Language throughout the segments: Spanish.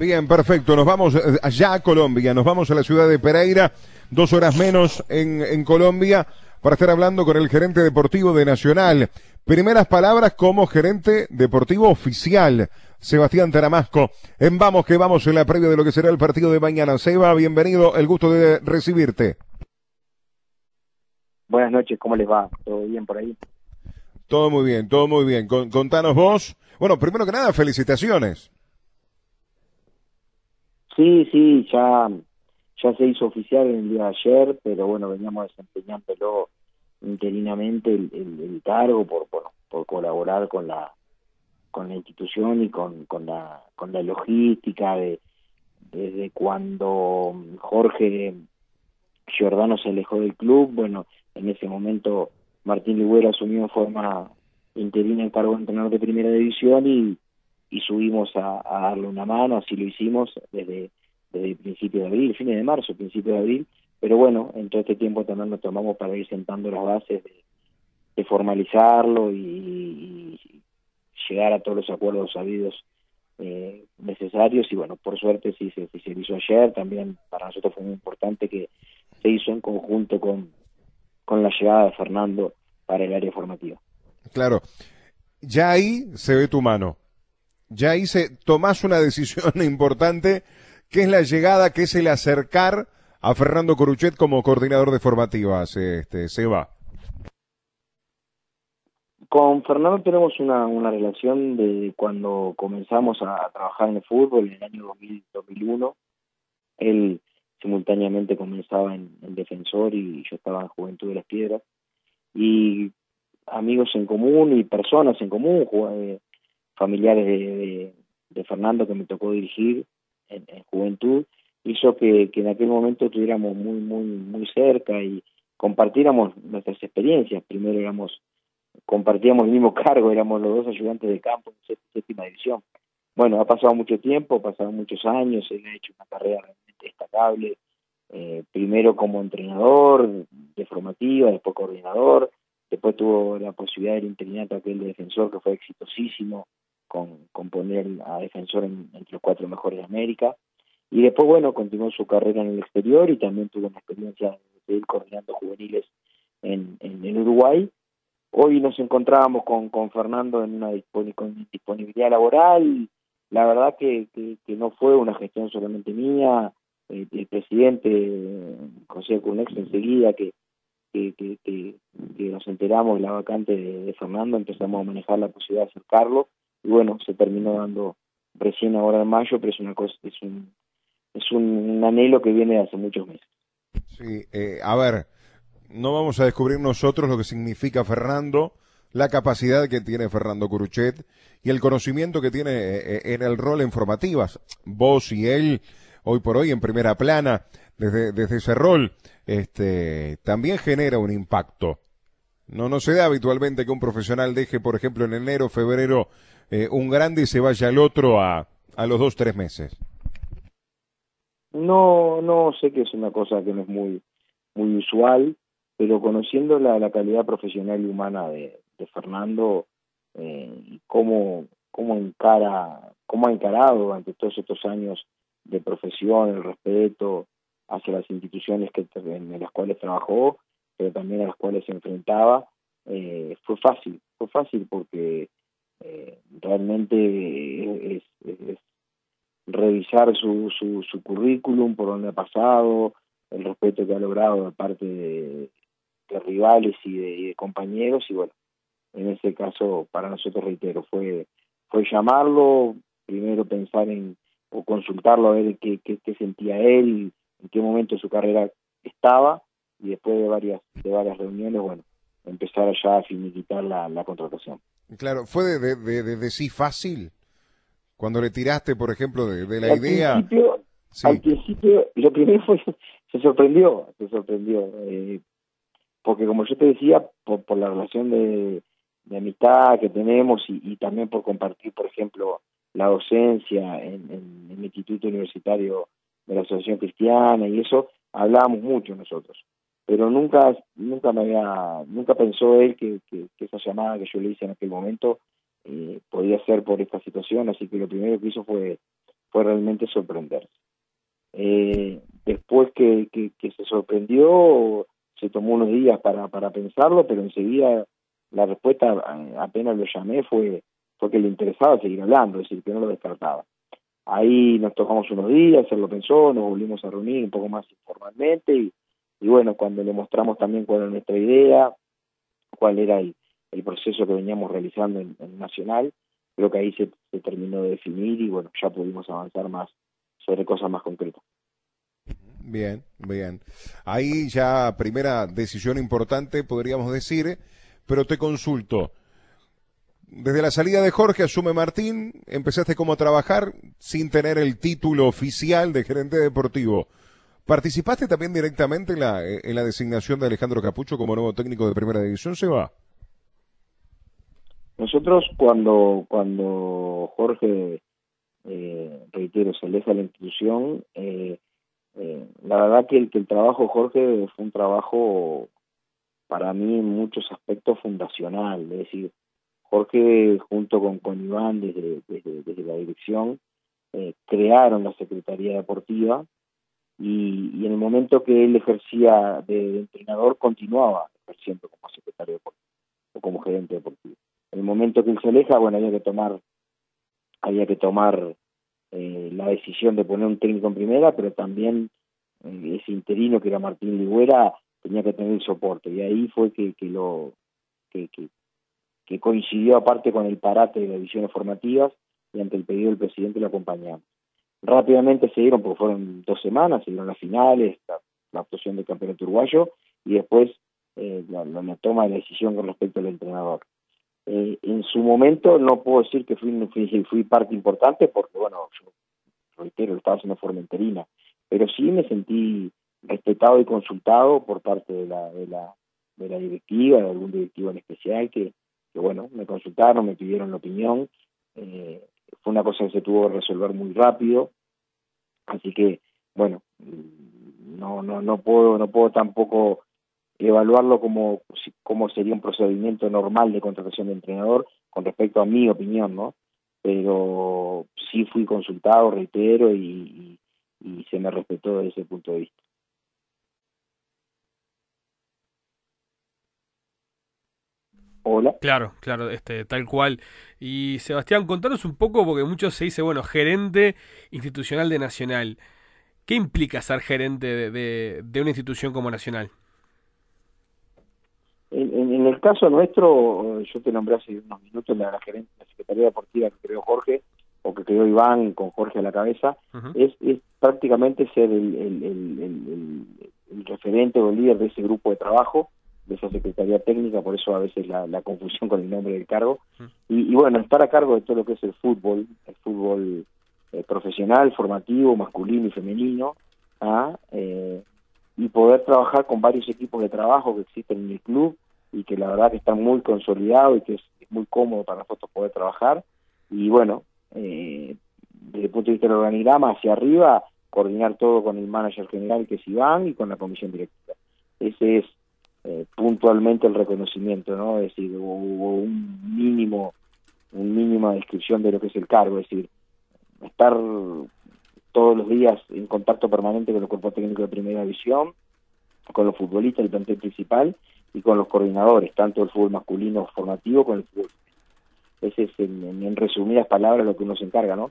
Bien, perfecto. Nos vamos eh, allá a Colombia. Nos vamos a la ciudad de Pereira, dos horas menos en, en Colombia, para estar hablando con el gerente deportivo de Nacional. Primeras palabras como gerente deportivo oficial, Sebastián Taramasco. En Vamos que vamos en la previa de lo que será el partido de mañana. Seba, bienvenido, el gusto de recibirte. Buenas noches, ¿cómo les va? ¿Todo bien por ahí? Todo muy bien, todo muy bien. contanos vos. Bueno, primero que nada, felicitaciones. Sí, sí, ya, ya se hizo oficial el día de ayer, pero bueno, veníamos desempeñándolo interinamente el, el, cargo por, por, por, colaborar con la con la institución y con, con la con la logística de desde cuando Jorge Giordano se alejó del club, bueno, en ese momento Martín Ligüera asumió en forma interina el cargo de entrenador de primera división y, y subimos a, darle una mano, así lo hicimos desde, el principio de abril, fines de marzo, principio de abril, pero bueno, en todo este tiempo también nos tomamos para ir sentando las bases de, formalizarlo y, llegar a todos los acuerdos sabidos eh, necesarios y bueno, por suerte sí se hizo ayer, también para nosotros fue muy importante que se hizo en conjunto con, con la llegada de Fernando para el área formativa. Claro, ya ahí se ve tu mano, ya se tomás una decisión importante que es la llegada, que es el acercar a Fernando Coruchet como coordinador de formativas, este, se va. Con Fernando tenemos una, una relación de cuando comenzamos a, trabajar en el fútbol en el año 2000, 2001. Él simultáneamente comenzaba en, Defensor y yo estaba en Juventud de las Piedras. Y amigos en común y personas en común, eh, familiares de, Fernando que me tocó dirigir en, Juventud, hizo que, que, en aquel momento estuviéramos muy, muy, muy cerca y compartiéramos nuestras experiencias. Primero éramos, compartíamos el mismo cargo, éramos los dos ayudantes de campo en séptima división. Bueno, ha pasado mucho tiempo, ha pasado muchos años, él ha hecho una carrera realmente destacable, eh, primero como entrenador de formativa, después coordinador, después tuvo la posibilidad del interinato aquel de defensor que fue exitosísimo, con, con poner a defensor entre los cuatro mejores de América, y después, bueno, continuó su carrera en el exterior y también tuvo una experiencia de ir coordinando juveniles en, en, Uruguay. Hoy nos encontrábamos con, con Fernando en una disponibilidad laboral. La verdad que, que, no fue una gestión solamente mía. El, presidente José Curnex enseguida que, que, nos enteramos de la vacante de, Fernando, empezamos a manejar la posibilidad de acercarlo y bueno, se terminó dando recién ahora en mayo, pero es una cosa, es un, es un, anhelo que viene de hace muchos meses. Sí, eh, a ver, no vamos a descubrir nosotros lo que significa Fernando, la capacidad que tiene Fernando Curuchet y el conocimiento que tiene eh, eh, en el rol en formativas. Vos y él, hoy por hoy en primera plana, desde, desde ese rol, este, también genera un impacto. No, no se da habitualmente que un profesional deje, por ejemplo, en enero, febrero, un grande y se vaya al otro a, a los dos, tres meses. No, no sé que es una cosa que no es muy, muy usual, pero conociendo la, la calidad profesional y humana de, de Fernando eh, cómo, cómo encara, cómo ha encarado durante todos estos años de profesión, el respeto hacia las instituciones que, en las cuales trabajó, pero también a las cuales se enfrentaba, eh, fue fácil, fue fácil porque eh, realmente es, revisar su, su, su currículum, por donde ha pasado, el respeto que ha logrado de parte de, rivales y de, compañeros y bueno, en ese caso para nosotros reitero, fue, fue llamarlo, primero pensar en o consultarlo a ver qué, qué, sentía él, en qué momento de su carrera estaba y después de varias, de varias reuniones, bueno, empezar ya a finiquitar la, la contratación. Claro, ¿fue de, de, de, de sí fácil? Cuando le tiraste, por ejemplo, de, la idea... Al principio, lo primero fue, se sorprendió, se sorprendió, eh, porque como yo te decía, por, por la relación de, amistad que tenemos y, también por compartir, por ejemplo, la docencia en, en, el Instituto Universitario de la Asociación Cristiana y eso, hablábamos mucho nosotros. Pero nunca, nunca me había, nunca pensó él que, que esa llamada que yo le hice en aquel momento eh, podía ser por esta situación, así que lo primero que hizo fue fue realmente sorprenderse. Eh, después que, que, se sorprendió, se tomó unos días para, para pensarlo, pero enseguida la respuesta, apenas lo llamé, fue, que le interesaba seguir hablando, es decir, que no lo descartaba. Ahí nos tocamos unos días, él lo pensó, nos volvimos a reunir un poco más informalmente y, y bueno, cuando le mostramos también cuál era nuestra idea, cuál era el, proceso que veníamos realizando en, Nacional, creo que ahí se, se, terminó de definir y bueno, ya pudimos avanzar más sobre cosas más concretas. Bien, bien. Ahí ya primera decisión importante, podríamos decir, pero te consulto. Desde la salida de Jorge asume Martín, empezaste como a trabajar sin tener el título oficial de gerente deportivo. ¿Participaste también directamente en la, en la designación de Alejandro Capucho como nuevo técnico de primera división, ¿se va? Nosotros cuando, cuando Jorge, eh, reitero, se aleja de la institución, eh, eh, la verdad que el, que el trabajo Jorge fue un trabajo para mí en muchos aspectos fundacional, es decir, Jorge junto con, con Iván desde, desde, la dirección eh, crearon la Secretaría Deportiva y, y, en el momento que él ejercía de, entrenador continuaba ejerciendo como secretario deportivo o como gerente deportivo. En el momento que él se aleja, bueno, había que tomar había que tomar eh, la decisión de poner un técnico en primera, pero también eh, ese interino que era Martín Ligüera tenía que tener el soporte y ahí fue que, que lo que, que, coincidió aparte con el parate de las divisiones formativas y ante el pedido del presidente lo acompañamos. Rápidamente se dieron, porque fueron dos semanas, se dieron las finales, la, actuación del campeonato uruguayo y después eh, la, toma de la decisión con respecto al entrenador. Eh, en su momento no puedo decir que fui, fui, fui parte importante porque, bueno, yo reitero, estaba haciendo forma interina, pero sí me sentí respetado y consultado por parte de la, de la, de la directiva, de algún directivo en especial, que, que bueno, me consultaron, me pidieron la opinión, eh, fue una cosa que se tuvo que resolver muy rápido, así que, bueno, no, no, no puedo, no puedo tampoco evaluarlo como, como sería un procedimiento normal de contratación de entrenador con respecto a mi opinión, ¿no? Pero sí fui consultado, reitero, y, y, se me respetó desde ese punto de vista. Hola. Claro, claro, este, tal cual. Y Sebastián, contanos un poco, porque mucho se dice, bueno, gerente institucional de Nacional. ¿Qué implica ser gerente de, de una institución como Nacional? En, el caso nuestro, yo te nombré hace unos minutos la, la gerente de la Secretaría Deportiva que creó Jorge, o que creó Iván con Jorge a la cabeza, es, es, prácticamente ser el, el, referente o el líder de ese grupo de trabajo, de esa Secretaría Técnica, por eso a veces la, la confusión con el nombre del cargo. y, bueno, estar a cargo de todo lo que es el fútbol, el fútbol eh, profesional, formativo, masculino y femenino, ¿ah? eh, y poder trabajar con varios equipos de trabajo que existen en el club y que la verdad que están muy consolidados y que es, muy cómodo para nosotros poder trabajar. Y bueno, eh, desde el punto de vista del organigrama hacia arriba, coordinar todo con el manager general que es Iván y con la comisión directiva. Ese es eh, puntualmente el reconocimiento, ¿no? Es decir, hubo un mínimo, un mínima descripción de lo que es el cargo, es decir, estar todos los días en contacto permanente con los cuerpos técnicos de primera división, con los futbolistas del plantel principal y con los coordinadores, tanto el fútbol masculino formativo como el fútbol. Ese es, en, en resumidas palabras, lo que uno se encarga, ¿no?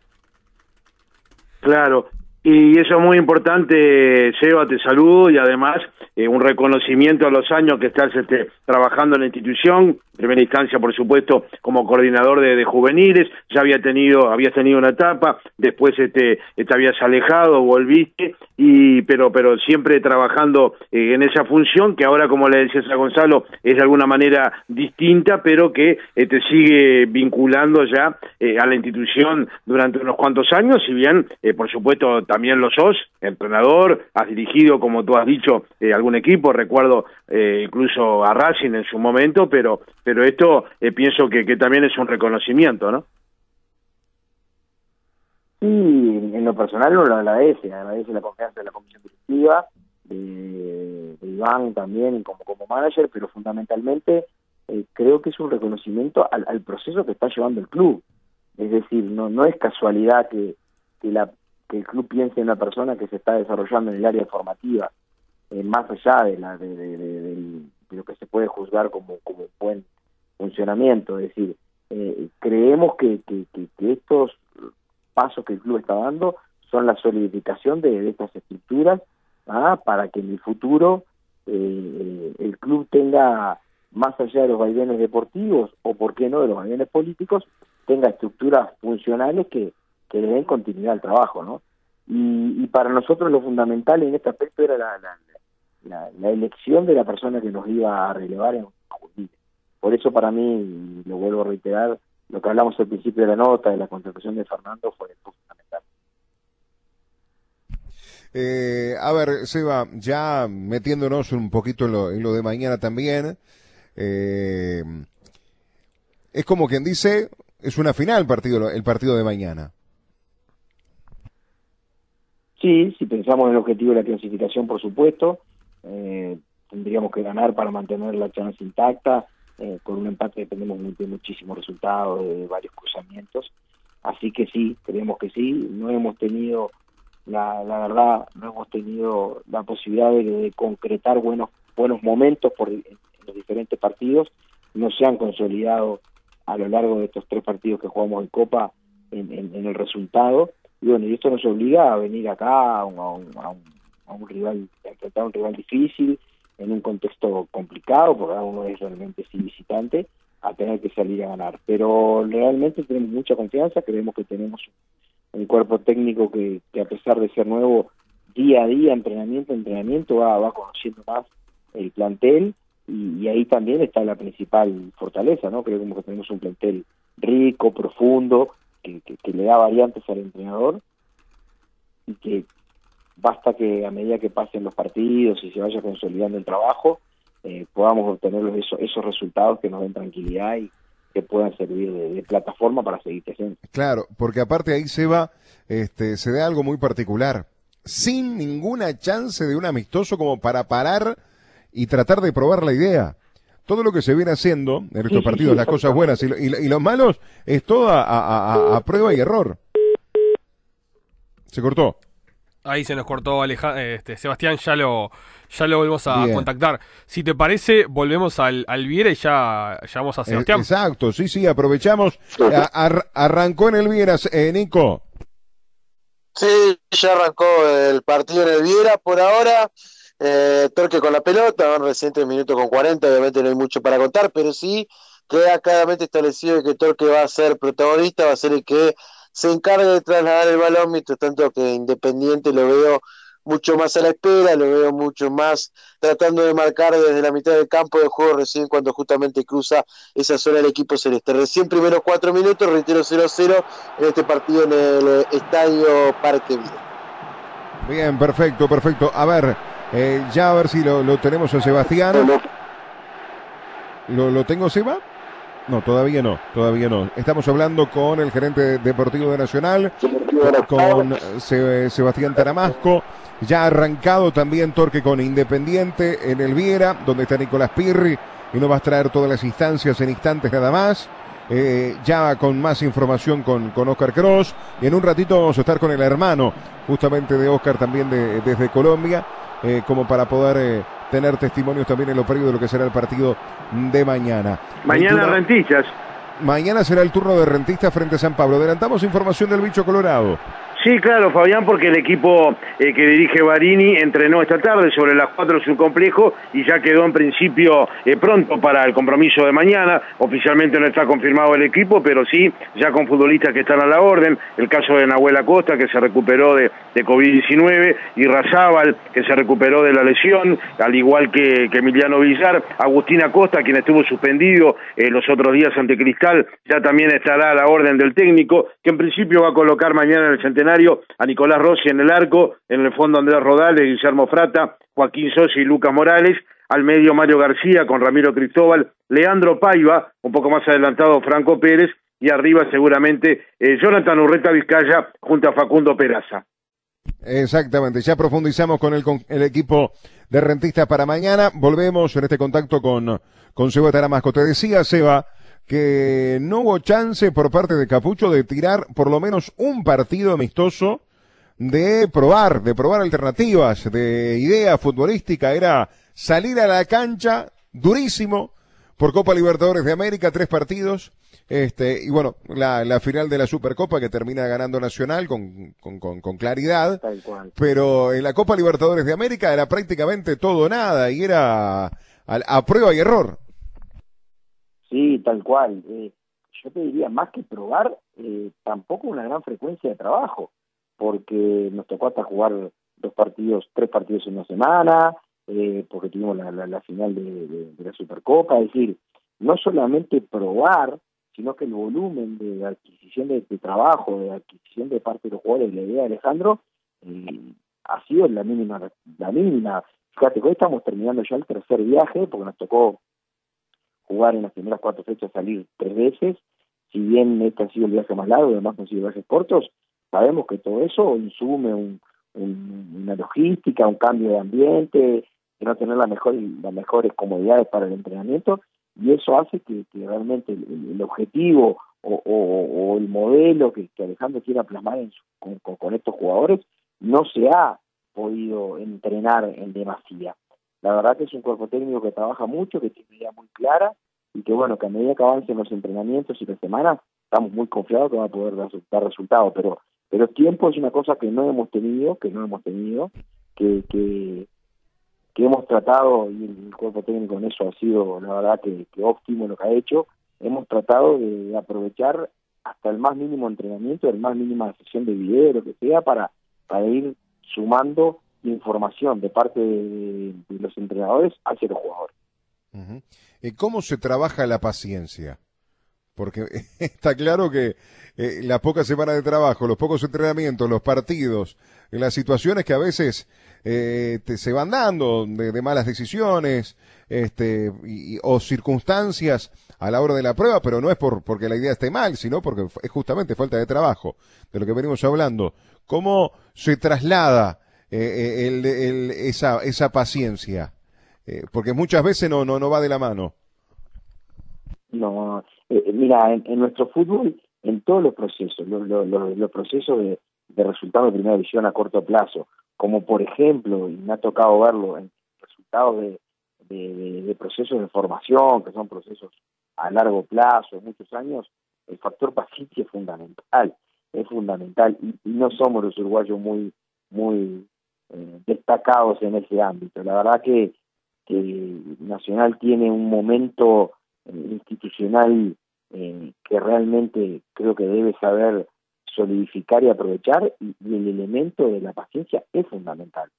Claro, y eso es muy importante, Seba, te saludo y además eh, un reconocimiento a los años que estás este, trabajando en la institución, primera instancia, por supuesto, como coordinador de, juveniles, ya había tenido, habías tenido una etapa, después este, te habías alejado, volviste, y pero, pero siempre trabajando eh, en esa función que ahora, como le decías a Gonzalo, es de alguna manera distinta, pero que eh, te sigue vinculando ya a la institución durante unos cuantos años, si bien, por supuesto, también lo sos, entrenador, has dirigido, como tú has dicho, algún equipo, recuerdo incluso a Racing en su momento, pero pero esto eh, pienso que, que también es un reconocimiento, ¿no? Sí, en lo personal lo agradece, agradece la confianza de la comisión directiva, de, Iván también como, como manager, pero fundamentalmente eh, creo que es un reconocimiento al, al, proceso que está llevando el club. Es decir, no, no es casualidad que, que, la, que el club piense en una persona que se está desarrollando en el área formativa, eh, más allá de, la, de, lo que se puede juzgar como, como buen funcionamiento. Es decir, eh, creemos que, que, que, estos pasos que el club está dando son la solidificación de, estas estructuras ¿ah? para que en el futuro eh, el club tenga, más allá de los vaivenes deportivos o, por qué no, de los vaivenes políticos, tenga estructuras funcionales que, que le den continuidad al trabajo, ¿no? Y, y para nosotros lo fundamental en este aspecto era la, elección de la persona que nos iba a relevar en Por eso para mí, lo vuelvo a reiterar, lo que hablamos al principio de la nota, de la contratación de Fernando, fue fundamental. Eh, a ver, Seba, ya metiéndonos un poquito en lo, en lo de mañana también, eh, es como quien dice, es una final partido, el partido de mañana. Sí, si pensamos en el objetivo de la clasificación, por supuesto, eh, tendríamos que ganar para mantener la chance intacta. Eh, con un empate dependemos de muchísimos resultados, de varios cruzamientos. Así que sí, creemos que sí. No hemos tenido, la, la verdad, no hemos tenido la posibilidad de, concretar buenos buenos momentos por en los diferentes partidos. No se han consolidado a lo largo de estos tres partidos que jugamos en Copa en, en, el resultado. Y bueno, y esto nos obliga a venir acá a un, a un, a un, rival, a enfrentar a un rival difícil, en un contexto complicado, porque uno es realmente sí visitante, a tener que salir a ganar. Pero realmente tenemos mucha confianza, creemos que tenemos un cuerpo técnico que, que a pesar de ser nuevo, día a día, entrenamiento, entrenamiento, va, va conociendo más el plantel y, ahí también está la principal fortaleza, ¿no? Creo que tenemos un plantel rico, profundo, que, le da variantes al entrenador y que basta que a medida que pasen los partidos y se vaya consolidando el trabajo, eh, podamos obtener esos, esos resultados que nos den tranquilidad y que puedan servir de, plataforma para seguir creciendo. Claro, porque aparte ahí se va, este, se da algo muy particular, sin ninguna chance de un amistoso como para parar y tratar de probar la idea. Todo lo que se viene haciendo en estos partidos, las cosas buenas y, los malos, es todo a, prueba y error. Se cortó. Ahí se nos cortó este, Sebastián, ya lo, ya lo volvemos a contactar. Si te parece, volvemos al, al Viera y ya llamamos a Sebastián. exacto, sí, sí, aprovechamos. arrancó en el Viera, eh, Nico. Sí, ya arrancó el partido en el Viera por ahora. Eh, Torque con la pelota, van reciente minuto con 40, obviamente no hay mucho para contar, pero sí queda claramente establecido que Torque va a ser protagonista, va a ser el que se encargue de trasladar el balón, mientras tanto que Independiente lo veo mucho más a la espera, lo veo mucho más tratando de marcar desde la mitad del campo de juego recién cuando justamente cruza esa zona del equipo celeste. Recién primeros cuatro minutos, reitero 0-0 en este partido en el Estadio Parque Vida. Bien, perfecto, perfecto. A ver, eh, ya a ver si lo, tenemos a Sebastián. ¿Lo, ¿Lo tengo, Seba? No, todavía no, todavía no. Estamos hablando con el gerente deportivo de Nacional, con Sebastián Taramasco. Ya ha arrancado también Torque con Independiente en el Viera, donde está Nicolás Pirri y nos va a traer todas las instancias en instantes nada más. Eh, ya con más información con, con Oscar Cross. Y en un ratito vamos a estar con el hermano, justamente de Oscar también de, desde Colombia, eh, como para poder eh, tener testimonios también en lo previo de lo que será el partido de mañana. Mañana Rentistas. Mañana será el turno de Rentistas frente a San Pablo. Adelantamos información del bicho colorado. Sí, claro, Fabián, porque el equipo eh, que dirige Barini entrenó esta tarde sobre las cuatro de su complejo y ya quedó en principio eh, pronto para el compromiso de mañana. Oficialmente no está confirmado el equipo, pero sí, ya con futbolistas que están a la orden. El caso de Nahuel Acosta, que se recuperó de, COVID-19, y Razábal, que se recuperó de la lesión, al igual que, Emiliano Villar. Agustín Acosta, quien estuvo suspendido eh, los otros días ante Cristal, ya también estará a la orden del técnico, que en principio va a colocar mañana en el centenario a Nicolás Rossi en el arco, en el fondo Andrés Rodales, Guillermo Frata, Joaquín Sosi y Lucas Morales, al medio Mario García con Ramiro Cristóbal, Leandro Paiva, un poco más adelantado Franco Pérez, y arriba seguramente eh, Jonathan Urreta Vizcaya junto a Facundo Peraza. Exactamente, ya profundizamos con el, con el equipo de rentistas para mañana. Volvemos en este contacto con, con Seba Taramasco. Te decía, Seba, que no hubo chance por parte de Capucho de tirar por lo menos un partido amistoso de probar, de probar alternativas, de idea futbolística, era salir a la cancha durísimo por Copa Libertadores de América, tres partidos, este, y bueno, la, la final de la Supercopa que termina ganando Nacional con, con, con, claridad. Pero en la Copa Libertadores de América era prácticamente todo nada y era a, prueba y error. Sí, tal cual. Eh, yo te diría, más que probar, eh, tampoco una gran frecuencia de trabajo, porque nos tocó hasta jugar dos partidos, tres partidos en una semana, eh, porque tuvimos la, la, final de, de, la Supercopa, es decir, no solamente probar, sino que el volumen de adquisición de, trabajo, de adquisición de parte de los jugadores, la idea de Alejandro, eh, ha sido la mínima, la mínima. Fíjate hoy estamos terminando ya el tercer viaje, porque nos tocó jugar en las primeras cuatro fechas, salir tres veces, si bien este ha sido el viaje más largo, además han sido viajes cortos, sabemos que todo eso insume un, una logística, un cambio de ambiente, no tener las mejores comodidades para el entrenamiento, y eso hace que, realmente el, objetivo o, el modelo que, Alejandro quiera plasmar con, estos jugadores no se ha podido entrenar en demasía. La verdad que es un cuerpo técnico que trabaja mucho, que tiene idea muy clara y que bueno, que a medida que avancen los entrenamientos y las semanas, estamos muy confiados que va a poder dar, resultados, pero pero tiempo es una cosa que no hemos tenido, que no hemos tenido, que, que, hemos tratado, y el cuerpo técnico en eso ha sido, la verdad, que, óptimo lo que ha hecho, hemos tratado de aprovechar hasta el más mínimo entrenamiento, el más mínima sesión de video, lo que sea, para, para ir sumando información de parte de, los entrenadores hacia los jugadores. ¿Y ¿Cómo se trabaja la paciencia? Porque está claro que eh, las pocas semanas de trabajo, los pocos entrenamientos, los partidos, las situaciones que a veces eh, se van dando de, malas decisiones este, o circunstancias a la hora de la prueba, pero no es por, porque la idea esté mal, sino porque es justamente falta de trabajo, de lo que venimos hablando. ¿Cómo se traslada eh, el, el, esa, esa paciencia? porque muchas veces no, no, no va de la mano. No, mira, en, nuestro fútbol en todos los procesos, los, los, procesos de, de resultados de primera división a corto plazo, como por ejemplo, y me ha tocado verlo en resultados de, de, procesos de formación, que son procesos a largo plazo, muchos años, el factor paciencia es fundamental, es fundamental, y, no somos los uruguayos muy, muy eh, destacados en ese ámbito. La verdad que, que Nacional tiene un momento eh, institucional eh, que realmente creo que debe saber solidificar y aprovechar y, el elemento de la paciencia es fundamental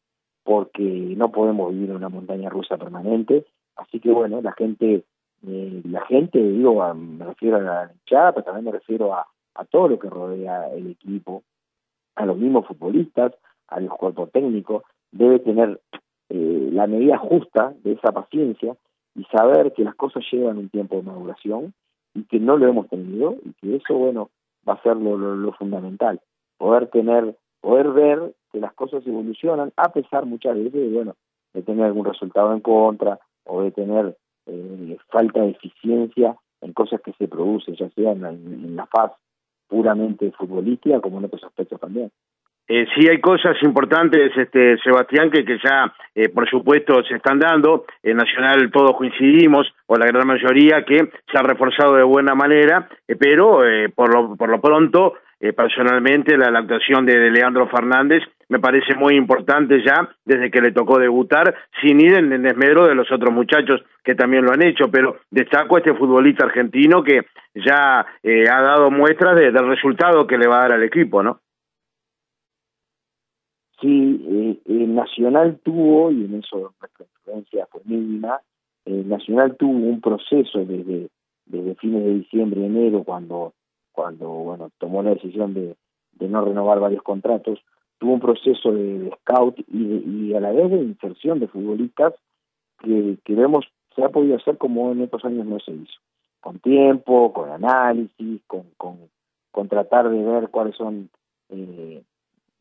porque no podemos vivir en una montaña rusa permanente así que bueno la gente la gente digo me refiero a la hinchada pero también me refiero a, a todo lo que rodea el equipo a los mismos futbolistas a los cuerpos técnicos debe tener eh, la medida justa de esa paciencia y saber que las cosas llevan un tiempo de maduración y que no lo hemos tenido y que eso, bueno, va a ser lo, fundamental, poder tener, poder ver que las cosas evolucionan a pesar muchas veces bueno, de tener algún resultado en contra o de tener eh, falta de eficiencia en cosas que se producen, ya sea en la, en la faz puramente futbolística como en otros aspectos también. Eh, sí hay cosas importantes, este, Sebastián, que, que ya, eh, por supuesto, se están dando. En Nacional todos coincidimos, o la gran mayoría, que se ha reforzado de buena manera, eh, pero eh, por, lo, por lo pronto, personalmente, la, actuación de, Leandro Fernández me parece muy importante ya, desde que le tocó debutar, sin ir en, el desmedro de los otros muchachos que también lo han hecho, pero destaco a este futbolista argentino que ya ha dado muestras del resultado que le va a dar al equipo, ¿no? Sí, eh, el Nacional tuvo, y en eso nuestra influencia fue mínima, el Nacional tuvo un proceso desde, fines de diciembre, enero, cuando, cuando bueno, tomó la decisión de, de no renovar varios contratos, tuvo un proceso de, scout y, y, a la vez de inserción de futbolistas que, que vemos se ha podido hacer como en estos años no se hizo, con tiempo, con análisis, con, con, con tratar de ver cuáles son eh,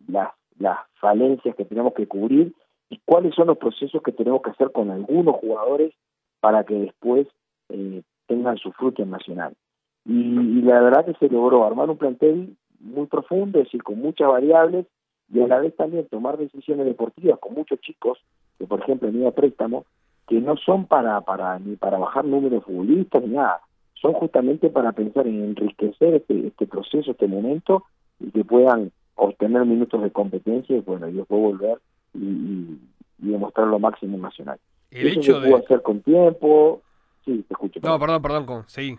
las las falencias que tenemos que cubrir y cuáles son los procesos que tenemos que hacer con algunos jugadores para que después eh, tengan su fruto en Nacional. Y, la verdad que se logró armar un plantel muy profundo, es decir, con muchas variables, y a la vez también tomar decisiones deportivas con muchos chicos, que por ejemplo en a préstamo, que no son para, para ni para bajar números de futbolistas ni nada, son justamente para pensar en enriquecer este, este proceso, este momento, y que puedan obtener minutos de competencia y bueno, y después volver y, y, demostrar lo máximo nacional. El Eso hecho se pudo hacer con tiempo. Sí, te escucho. No, perdón, perdón, con... sí.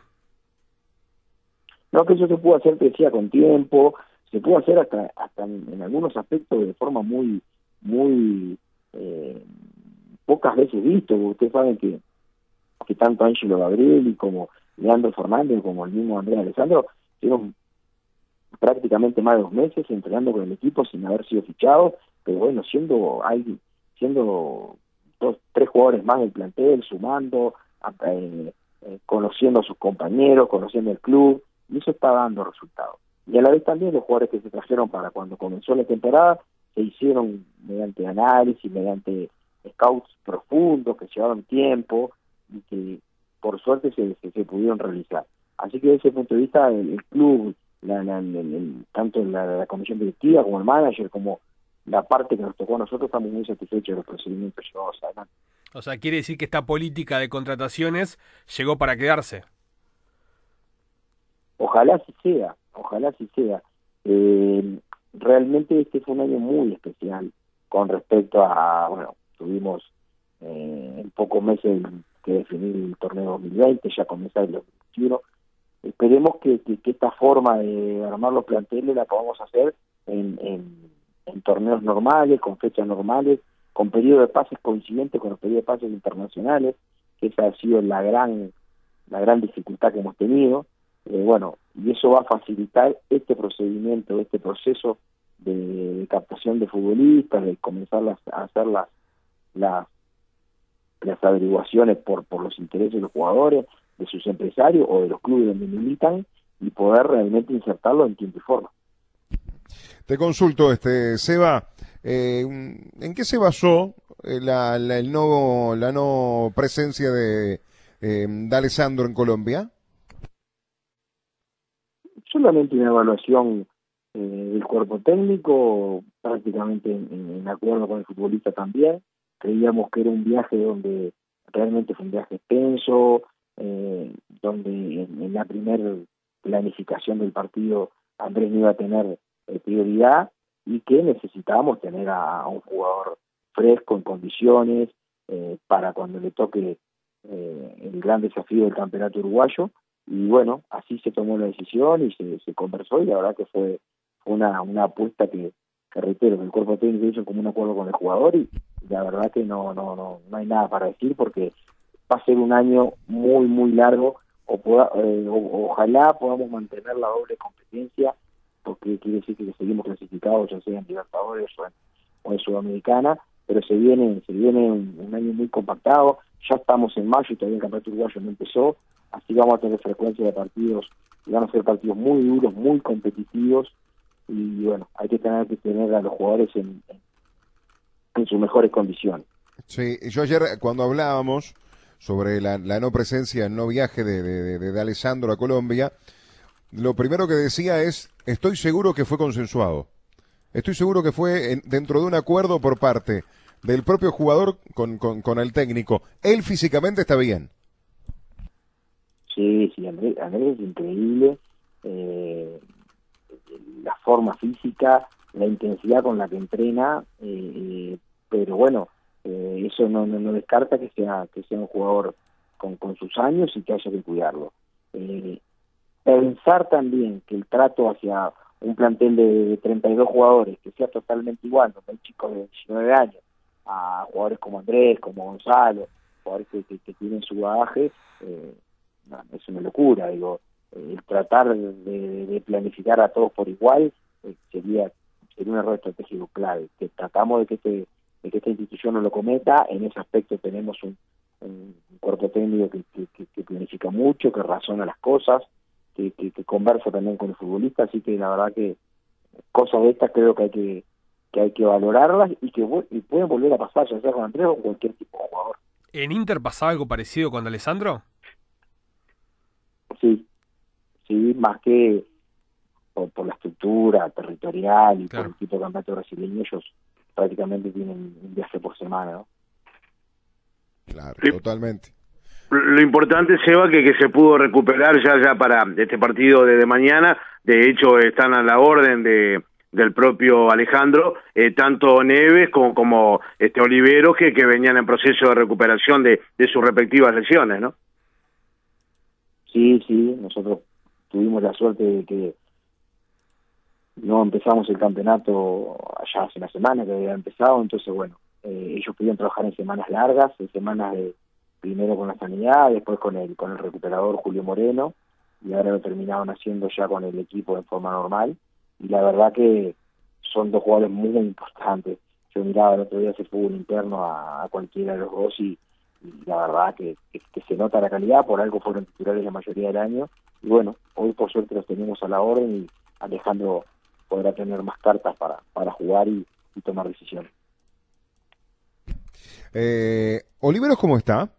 No, que eso se pudo hacer, te decía, con tiempo, se pudo hacer hasta, hasta en, algunos aspectos de forma muy, muy eh, pocas veces visto. Ustedes saben que, que tanto Angelo Gabrieli como Leandro Fernández como el mismo Andrés Alessandro fueron prácticamente más de dos meses entrenando con el equipo sin haber sido fichado, pero bueno, siendo hay, siendo dos, tres jugadores más del plantel, sumando, eh, eh, conociendo a sus compañeros, conociendo el club, y eso está dando resultados. Y a la vez también los jugadores que se trajeron para cuando comenzó la temporada se hicieron mediante análisis, mediante scouts profundos que llevaron tiempo y que por suerte se, se, pudieron realizar. Así que desde ese punto de vista el, club, la, la, tanto la, la, comisión directiva como el manager, como la parte que nos tocó a nosotros, estamos muy satisfechos de los procedimientos llevados adelante. O sea, quiere decir que esta política de contrataciones llegó para quedarse. Ojalá sí sea, ojalá sí sea. Eh, realmente este fue un año muy especial con respecto a, bueno, tuvimos eh, en pocos meses que definir el torneo 2020, ya comenzar el 2021. Esperemos que, que, esta forma de armar los planteles la podamos hacer en, en, torneos normales, con fechas normales, con periodos de pases coincidentes con los periodos de pases internacionales, esa ha sido la gran, la gran dificultad que hemos tenido. Eh, bueno, y eso va a facilitar este procedimiento, este proceso de, captación de futbolistas, de comenzar a hacer las, las las averiguaciones por, por los intereses de los jugadores, de sus empresarios o de los clubes donde militan y poder realmente insertarlo en tiempo y forma. Te consulto, este Seba, eh, ¿en qué se basó eh, la, el no, la no presencia de, eh, de Alessandro en Colombia? Solamente una evaluación eh, del cuerpo técnico, prácticamente en, acuerdo con el futbolista también, creíamos que era un viaje donde realmente fue un viaje extenso, eh, donde en, la primera planificación del partido Andrés no iba a tener eh, prioridad y que necesitábamos tener a, un jugador fresco en condiciones eh, para cuando le toque el gran desafío del campeonato uruguayo. Y bueno, así se tomó la decisión y se, se conversó y la verdad que fue, una, una apuesta que, que el cuerpo técnico hizo como un acuerdo con el jugador y la verdad que no, no, no, no hay nada para decir porque va a ser un año muy, muy largo o, eh, ojalá podamos mantener la doble competencia porque quiere decir que seguimos clasificados ya sea en Libertadores o en, Sudamericana, pero se viene, se viene un, año muy compactado, ya estamos en mayo y todavía el campeonato uruguayo no empezó, así vamos a tener frecuencia de partidos, y van a ser partidos muy duros, muy competitivos, y bueno, hay que tener que tener a los jugadores en, en, sus mejores condiciones. Sí, yo ayer cuando hablábamos sobre la, no presencia, el no viaje de, de, de, Alessandro a Colombia, lo primero que decía es, estoy seguro que fue consensuado. Estoy seguro que fue dentro de un acuerdo por parte del propio jugador con, con, el técnico. Él físicamente está bien. Sí, sí, Andrés, Andrés es increíble. Eh, la forma física, la intensidad con la que entrena, eh, eh, pero bueno, eh, eso no, no, descarta que sea que sea un jugador con, con sus años y que haya que cuidarlo. pensar también que el trato hacia un plantel de, 32 jugadores que sea totalmente igual, donde hay chicos de 19 años, a jugadores como Andrés, como Gonzalo, jugadores que, tienen su bagaje, es una locura, digo, el tratar de, planificar a todos por igual eh, sería sería un error estratégico clave que tratamos de que este de que esta institución no lo cometa en ese aspecto tenemos un, cuerpo técnico que, planifica mucho que razona las cosas que, conversa también con el futbolista así que la verdad que cosas de estas creo que hay que que hay que valorarlas y que y pueden volver a pasar ya sea con Andrés o con cualquier tipo de jugador ¿En Inter pasaba algo parecido con Alessandro? sí, sí, más que por, la estructura territorial y por el tipo de campeonato brasileño, ellos prácticamente tienen un viaje por semana, ¿no? Claro, totalmente. Lo importante, Seba, que, que se pudo recuperar ya ya para este partido de, mañana. De hecho, están a la orden de del propio Alejandro, eh, tanto Neves como, como este Olivero, que, que venían en proceso de recuperación de, de sus respectivas lesiones, ¿no? Sí, sí, nosotros tuvimos la suerte de que no empezamos el campeonato allá hace una semana que había empezado, entonces bueno, eh, ellos pudieron trabajar en semanas largas, en semanas de primero con la sanidad, después con el con el recuperador Julio Moreno y ahora lo terminaron haciendo ya con el equipo en forma normal y la verdad que son dos jugadores muy importantes. Yo miraba el otro día ese fútbol interno a, cualquiera de los dos y, la verdad que, que, se nota la calidad, por algo fueron titulares la mayoría del año y bueno, hoy por suerte los tenemos a la orden y Alejandro podrá tener más cartas para, para jugar y, tomar decisiones. Eh, ¿Oliveros cómo está?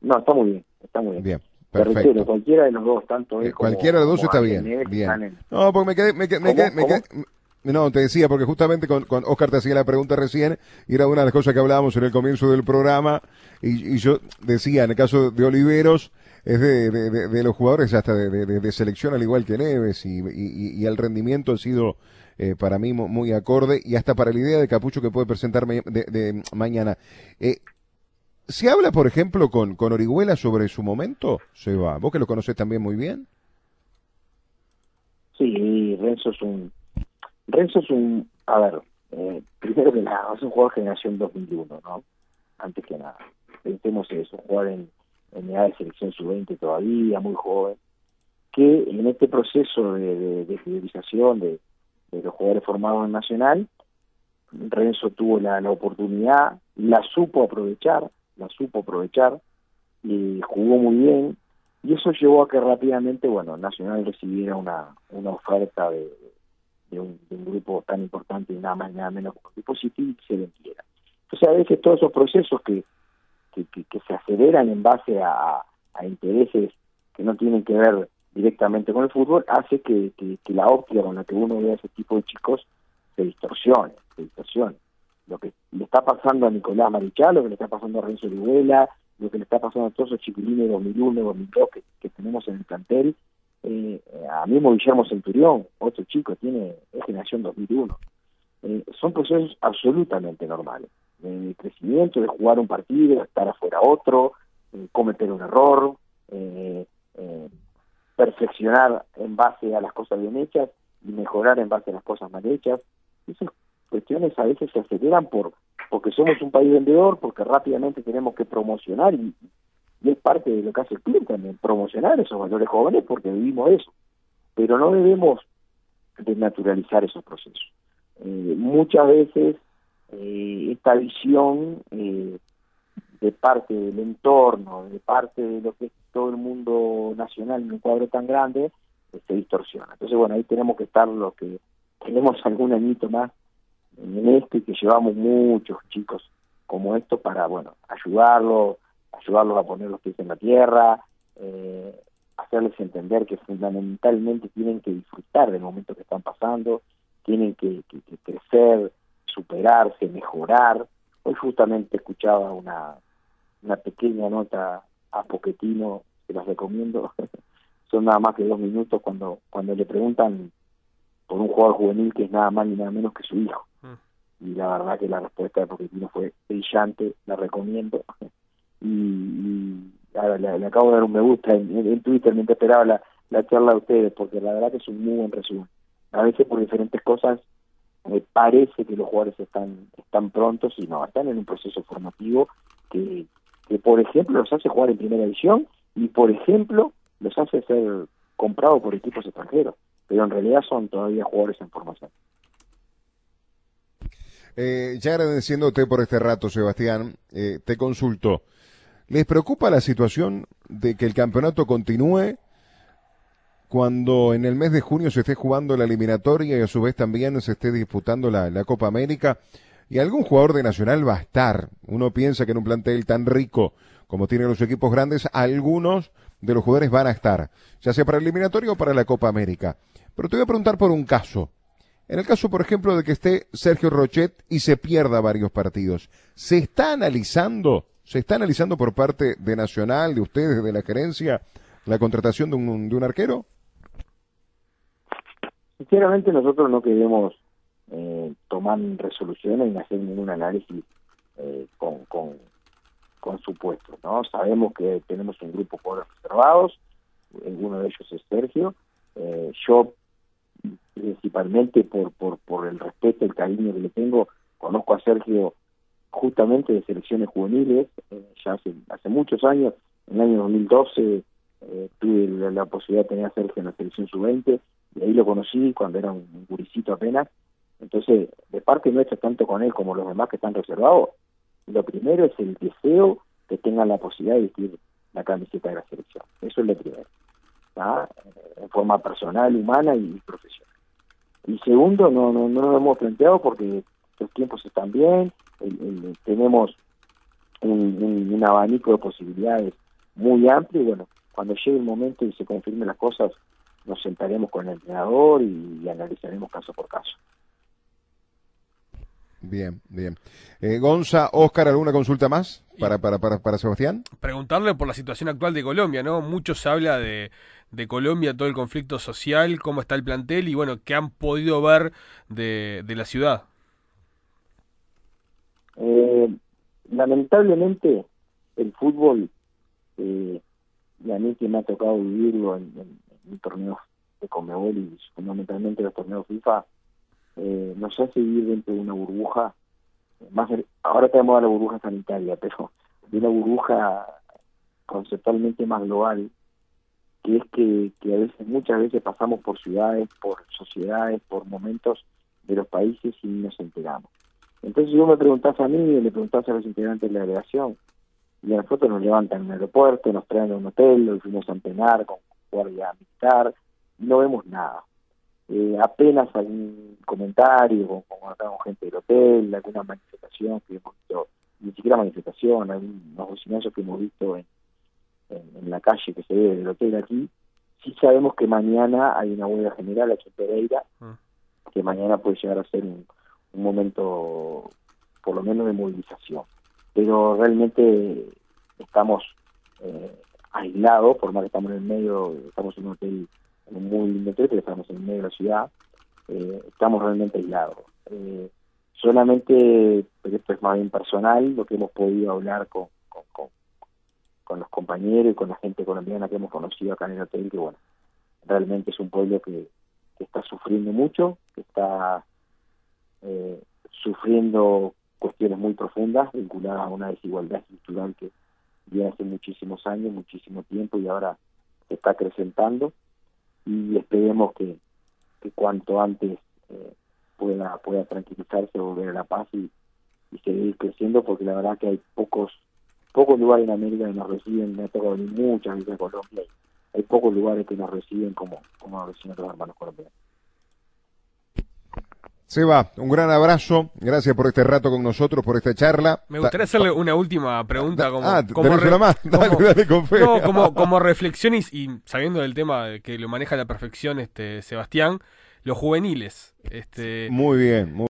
No, está muy bien, está muy bien. Bien. Perfecto. cualquiera de los dos, tanto él Cualquiera de los dos está bien. bien. No, porque me quedé, me quedé, me quedé, no, te decía, porque justamente con, con Oscar te hacía la pregunta recién, y era una de las cosas que hablábamos en el comienzo del programa, y, y yo decía, en el caso de Oliveros, es de, de, de, los jugadores hasta de, selección al igual que Neves y, y, el rendimiento ha sido eh, para mí muy acorde y hasta para la idea de Capucho que puede presentar de, mañana. Eh, ¿Se habla, por ejemplo, con, con Orihuela sobre su momento, Seba? ¿Vos que lo conoces también muy bien? Sí, Renzo es un... Renzo es un... A ver, eh, primero que nada, es un jugador de generación 2001, ¿no? Antes que nada. Pensemos eso, jugar en en edad de selección sub-20 todavía, muy joven, que en este proceso de, de, fidelización de, los jugadores formados en Nacional, Renzo tuvo la, oportunidad, la supo aprovechar, la supo aprovechar, y jugó muy bien, y eso llevó a que rápidamente, bueno, Nacional recibiera una, una oferta de, un, grupo tan importante y nada más nada menos como Dispositivo y se vendiera. Entonces a veces todos esos procesos que, que, se aceleran en base a, intereses que no tienen que ver directamente con el fútbol, hace que, la óptica con la que uno ve a ese tipo de chicos se distorsione, se distorsione. Lo que le está pasando a Nicolás Marichal, lo que le está pasando a Renzo Olivuela, lo que le está pasando a todos esos chiquilines de 2001, 2002 que, que tenemos en el plantel, eh, a mismo Guillermo Centurión, otro chico, tiene es generación 2001. Eh, son procesos absolutamente normales de crecimiento, de jugar un partido, de estar afuera otro, cometer un error, eh, eh, perfeccionar en base a las cosas bien hechas y mejorar en base a las cosas mal hechas. Esas cuestiones a veces se aceleran por porque somos un país vendedor, porque rápidamente tenemos que promocionar y, es parte de lo que hace el club también, promocionar esos valores jóvenes porque vivimos eso. Pero no debemos desnaturalizar esos procesos. Eh, muchas veces eh, esta visión eh, de parte del entorno, de parte de lo que es todo el mundo nacional en un cuadro tan grande, eh, se distorsiona. Entonces, bueno, ahí tenemos que estar los que tenemos algún añito más en esto y que llevamos muchos chicos como esto para, bueno, ayudarlos, ayudarlos a poner los pies en la tierra, eh, hacerles entender que fundamentalmente tienen que disfrutar del momento que están pasando, tienen que crecer, superarse, mejorar. Hoy justamente escuchaba una, una pequeña nota a Poquetino, que las recomiendo, son nada más que dos minutos cuando, cuando le preguntan por un jugador juvenil que es nada más ni nada menos que su hijo. Mm. Y la verdad que la respuesta de Poquetino fue brillante, la recomiendo. y, ahora le, acabo de dar un me gusta en, Twitter mientras esperaba la, la charla de ustedes, porque la verdad que es un muy buen resumen. A veces por diferentes cosas me parece que los jugadores están están prontos y no, están en un proceso formativo que, que por ejemplo los hace jugar en primera división y por ejemplo los hace ser comprados por equipos extranjeros, pero en realidad son todavía jugadores en formación. Eh, ya agradeciéndote por este rato, Sebastián, eh, te consulto. ¿Les preocupa la situación de que el campeonato continúe cuando en el mes de junio se esté jugando la eliminatoria y a su vez también se esté disputando la, Copa América. Y algún jugador de Nacional va a estar. Uno piensa que en un plantel tan rico como tienen los equipos grandes, algunos de los jugadores van a estar, ya sea para el eliminatorio o para la Copa América. Pero te voy a preguntar por un caso. En el caso, por ejemplo, de que esté Sergio Rochet y se pierda varios partidos, ¿se está analizando, se está analizando por parte de Nacional, de ustedes, de la gerencia, la contratación de un, de un arquero? Sinceramente nosotros no queremos eh, tomar resoluciones ni hacer ningún análisis eh, con, con, con supuestos, ¿no? Sabemos que tenemos un grupo de reservados, uno de ellos es Sergio, eh, yo principalmente por, por, por el respeto, el cariño que le tengo, conozco a Sergio justamente de selecciones juveniles, eh, ya hace, hace muchos años, en el año 2012 eh, tuve la, posibilidad de tener a Sergio en la selección sub-20, y ahí lo conocí cuando era un, un guricito apenas, entonces, de parte nuestra, tanto con él como los demás que están reservados, lo primero es el deseo que tengan la posibilidad de vestir la camiseta de la selección. Eso es lo primero. En forma personal, humana y profesional. Y segundo, no, no, no nos hemos planteado porque los tiempos están bien, tenemos un, un, abanico de posibilidades muy amplio y bueno, cuando llegue el momento y se confirmen las cosas, nos sentaremos con el entrenador y analizaremos caso por caso. Bien, bien. Eh, Gonza, Oscar, ¿alguna consulta más para, para, para, para, Sebastián? Preguntarle por la situación actual de Colombia, ¿no? Mucho se habla de, de Colombia, todo el conflicto social, cómo está el plantel y, bueno, qué han podido ver de, de la ciudad. Eh, lamentablemente, el fútbol, eh, y a mí que me ha tocado vivirlo en, en, torneos de Comebol y fundamentalmente los torneos FIFA, eh, nos hace vivir dentro de una burbuja, más ahora tenemos la burbuja sanitaria, pero de una burbuja conceptualmente más global, que es que, que a veces, muchas veces pasamos por ciudades, por sociedades, por momentos de los países y nos enteramos. Entonces si vos me preguntás a mí, le preguntás a los integrantes de la delegación, y a nosotros nos levantan en el aeropuerto, nos traen a un hotel, lo fuimos a entrenar con guardia militar, no vemos nada eh, apenas algún comentario con, con, gente del hotel, alguna manifestación que hemos visto, ni siquiera manifestación, algunos bocinazos que hemos visto en, en, la calle que se ve del hotel aquí, sí sabemos que mañana hay una huelga general aquí en Pereira, ah. que mañana puede llegar a ser un, un momento por lo menos de movilización. Pero realmente estamos eh, aislados, por más que estamos en el medio, estamos en un hotel muy lindo que estamos en medio de la ciudad, eh, estamos realmente aislados. Eh, solamente, pero esto es más bien personal, lo que hemos podido hablar con, con, con, los compañeros y con la gente colombiana que hemos conocido acá en el hotel, que bueno, realmente es un pueblo que, que está sufriendo mucho, que está eh, sufriendo cuestiones muy profundas vinculadas a una desigualdad estructural que viene hace muchísimos años, muchísimo tiempo y ahora se está acrecentando y esperemos que, que cuanto antes eh, pueda pueda tranquilizarse, volver a la paz y, seguir creciendo, porque la verdad que hay pocos pocos lugares en América que nos reciben, me ha tocado venir muchas veces a Colombia, hay pocos lugares que nos reciben como, como nos reciben los hermanos colombianos. Seba, un gran abrazo. Gracias por este rato con nosotros, por esta charla. Me gustaría hacerle una última pregunta. Como, ah, como más? Dale, dale con fe. No, como, como reflexión y, sabiendo del tema que lo maneja a la perfección este Sebastián, los juveniles. Este, muy bien, muy